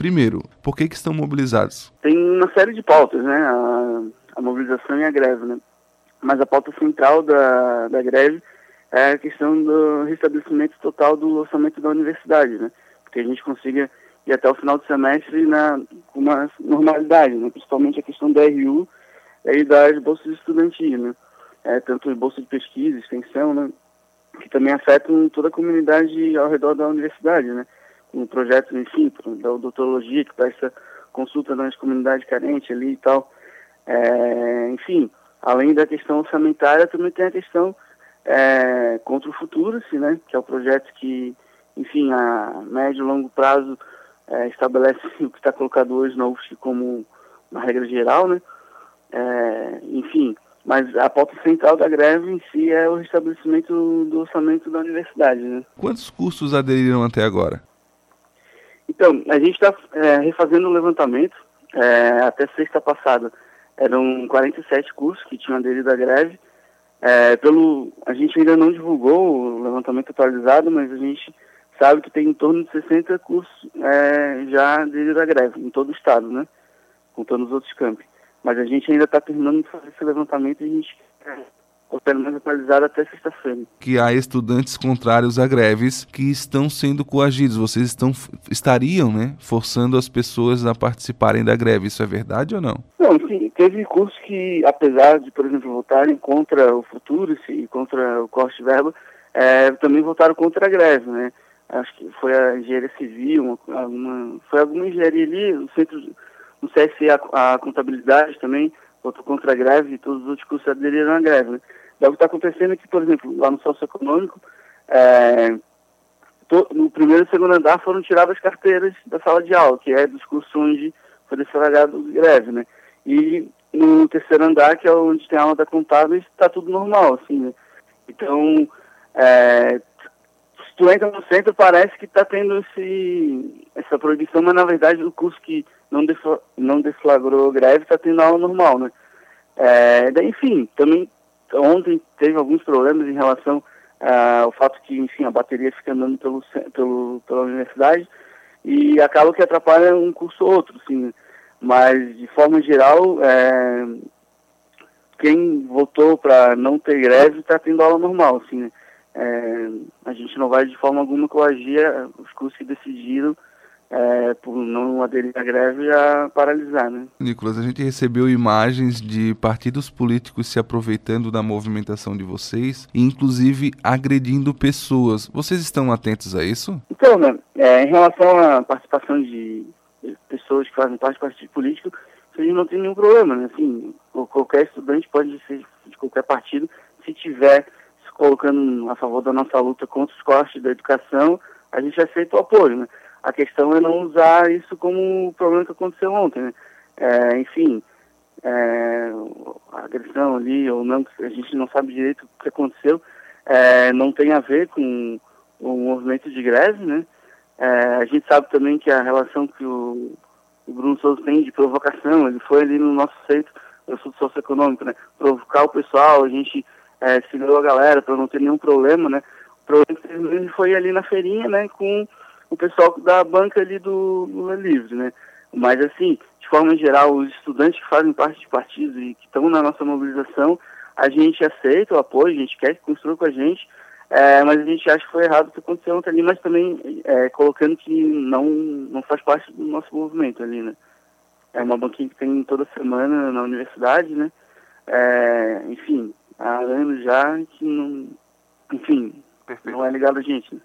Primeiro, por que, que estão mobilizados? Tem uma série de pautas, né? A, a mobilização e a greve, né? Mas a pauta central da, da greve é a questão do restabelecimento total do orçamento da universidade, né? Que a gente consiga ir até o final do semestre na, com uma normalidade, né? Principalmente a questão da RU e das bolsas estudantis, né? É, tanto bolsa de pesquisa, extensão, né? Que também afetam toda a comunidade ao redor da universidade, né? Com projetos, enfim, da odontologia, que presta consulta nas comunidades carentes ali e tal. É, enfim, além da questão orçamentária, também tem a questão é, contra o futuro, assim, né, que é o projeto que, enfim, a médio e longo prazo é, estabelece o que está colocado hoje na UFSC como uma regra geral, né, é, enfim, mas a pauta central da greve em si é o restabelecimento do orçamento da universidade, né. Quantos cursos aderiram até agora? Então, a gente está é, refazendo o levantamento. É, até sexta passada eram 47 cursos que tinham aderido à greve. É, pelo, a gente ainda não divulgou o levantamento atualizado, mas a gente sabe que tem em torno de 60 cursos é, já aderidos à greve, em todo o estado, né? Contando os outros campos. Mas a gente ainda está terminando de fazer esse levantamento e a gente ou pelo menos atualizado até sexta-feira. Que há estudantes contrários a greves que estão sendo coagidos. Vocês estão, estariam né, forçando as pessoas a participarem da greve. Isso é verdade ou não? Não, sim. Teve cursos que, apesar de, por exemplo, votarem contra o futuro e contra o corte de verba, é, também votaram contra a greve, né? Acho que foi a engenharia civil, uma, uma, foi alguma engenharia ali, o centro, no CSE a, a contabilidade também votou contra a greve e todos os outros cursos aderiram à greve, né? É o que está acontecendo é que, por exemplo, lá no socioeconômico, é, to, no primeiro e segundo andar foram tiradas as carteiras da sala de aula, que é dos cursos onde foi declarado greve, né? E no terceiro andar, que é onde tem a aula da contábil, está tudo normal, assim, né? Então, é, se tu entra no centro, parece que está tendo esse, essa proibição, mas na verdade o curso que não, defla, não deflagrou greve está tendo aula normal, né? É, enfim, também ontem teve alguns problemas em relação uh, ao fato que, enfim, a bateria fica andando pelo, pelo, pela universidade e acaba que atrapalha um curso ou outro, assim, mas de forma geral, é, quem votou para não ter greve está tendo aula normal, assim, é, a gente não vai de forma alguma coagir os cursos que decidiram é, por não aderir à greve, a paralisar. Né? Nicolas, a gente recebeu imagens de partidos políticos se aproveitando da movimentação de vocês inclusive, agredindo pessoas. Vocês estão atentos a isso? Então, né, é, em relação à participação de pessoas que fazem parte do partido político, a gente não tem nenhum problema. Né? Assim, qualquer estudante pode ser de qualquer partido, se tiver se colocando a favor da nossa luta contra os cortes da educação, a gente aceita o apoio. Né? A questão é não usar isso como o problema que aconteceu ontem, né? É, enfim, é, a agressão ali ou não, a gente não sabe direito o que aconteceu, é, não tem a ver com o movimento de greve, né? É, a gente sabe também que a relação que o, o Bruno Souza tem de provocação, ele foi ali no nosso centro, eu sou socioeconômico, né? Provocar o pessoal, a gente é, segurou a galera para não ter nenhum problema, né? O problema foi ali na feirinha, né? Com o pessoal da banca ali do Lula Livre, né? Mas, assim, de forma geral, os estudantes que fazem parte de partidos e que estão na nossa mobilização, a gente aceita o apoio, a gente quer que construa com a gente, é, mas a gente acha que foi errado o que aconteceu ontem ali, mas também é, colocando que não, não faz parte do nosso movimento ali, né? É uma banquinha que tem toda semana na universidade, né? É, enfim, há anos já que não, enfim, Perfeito. não é ligado a gente, né?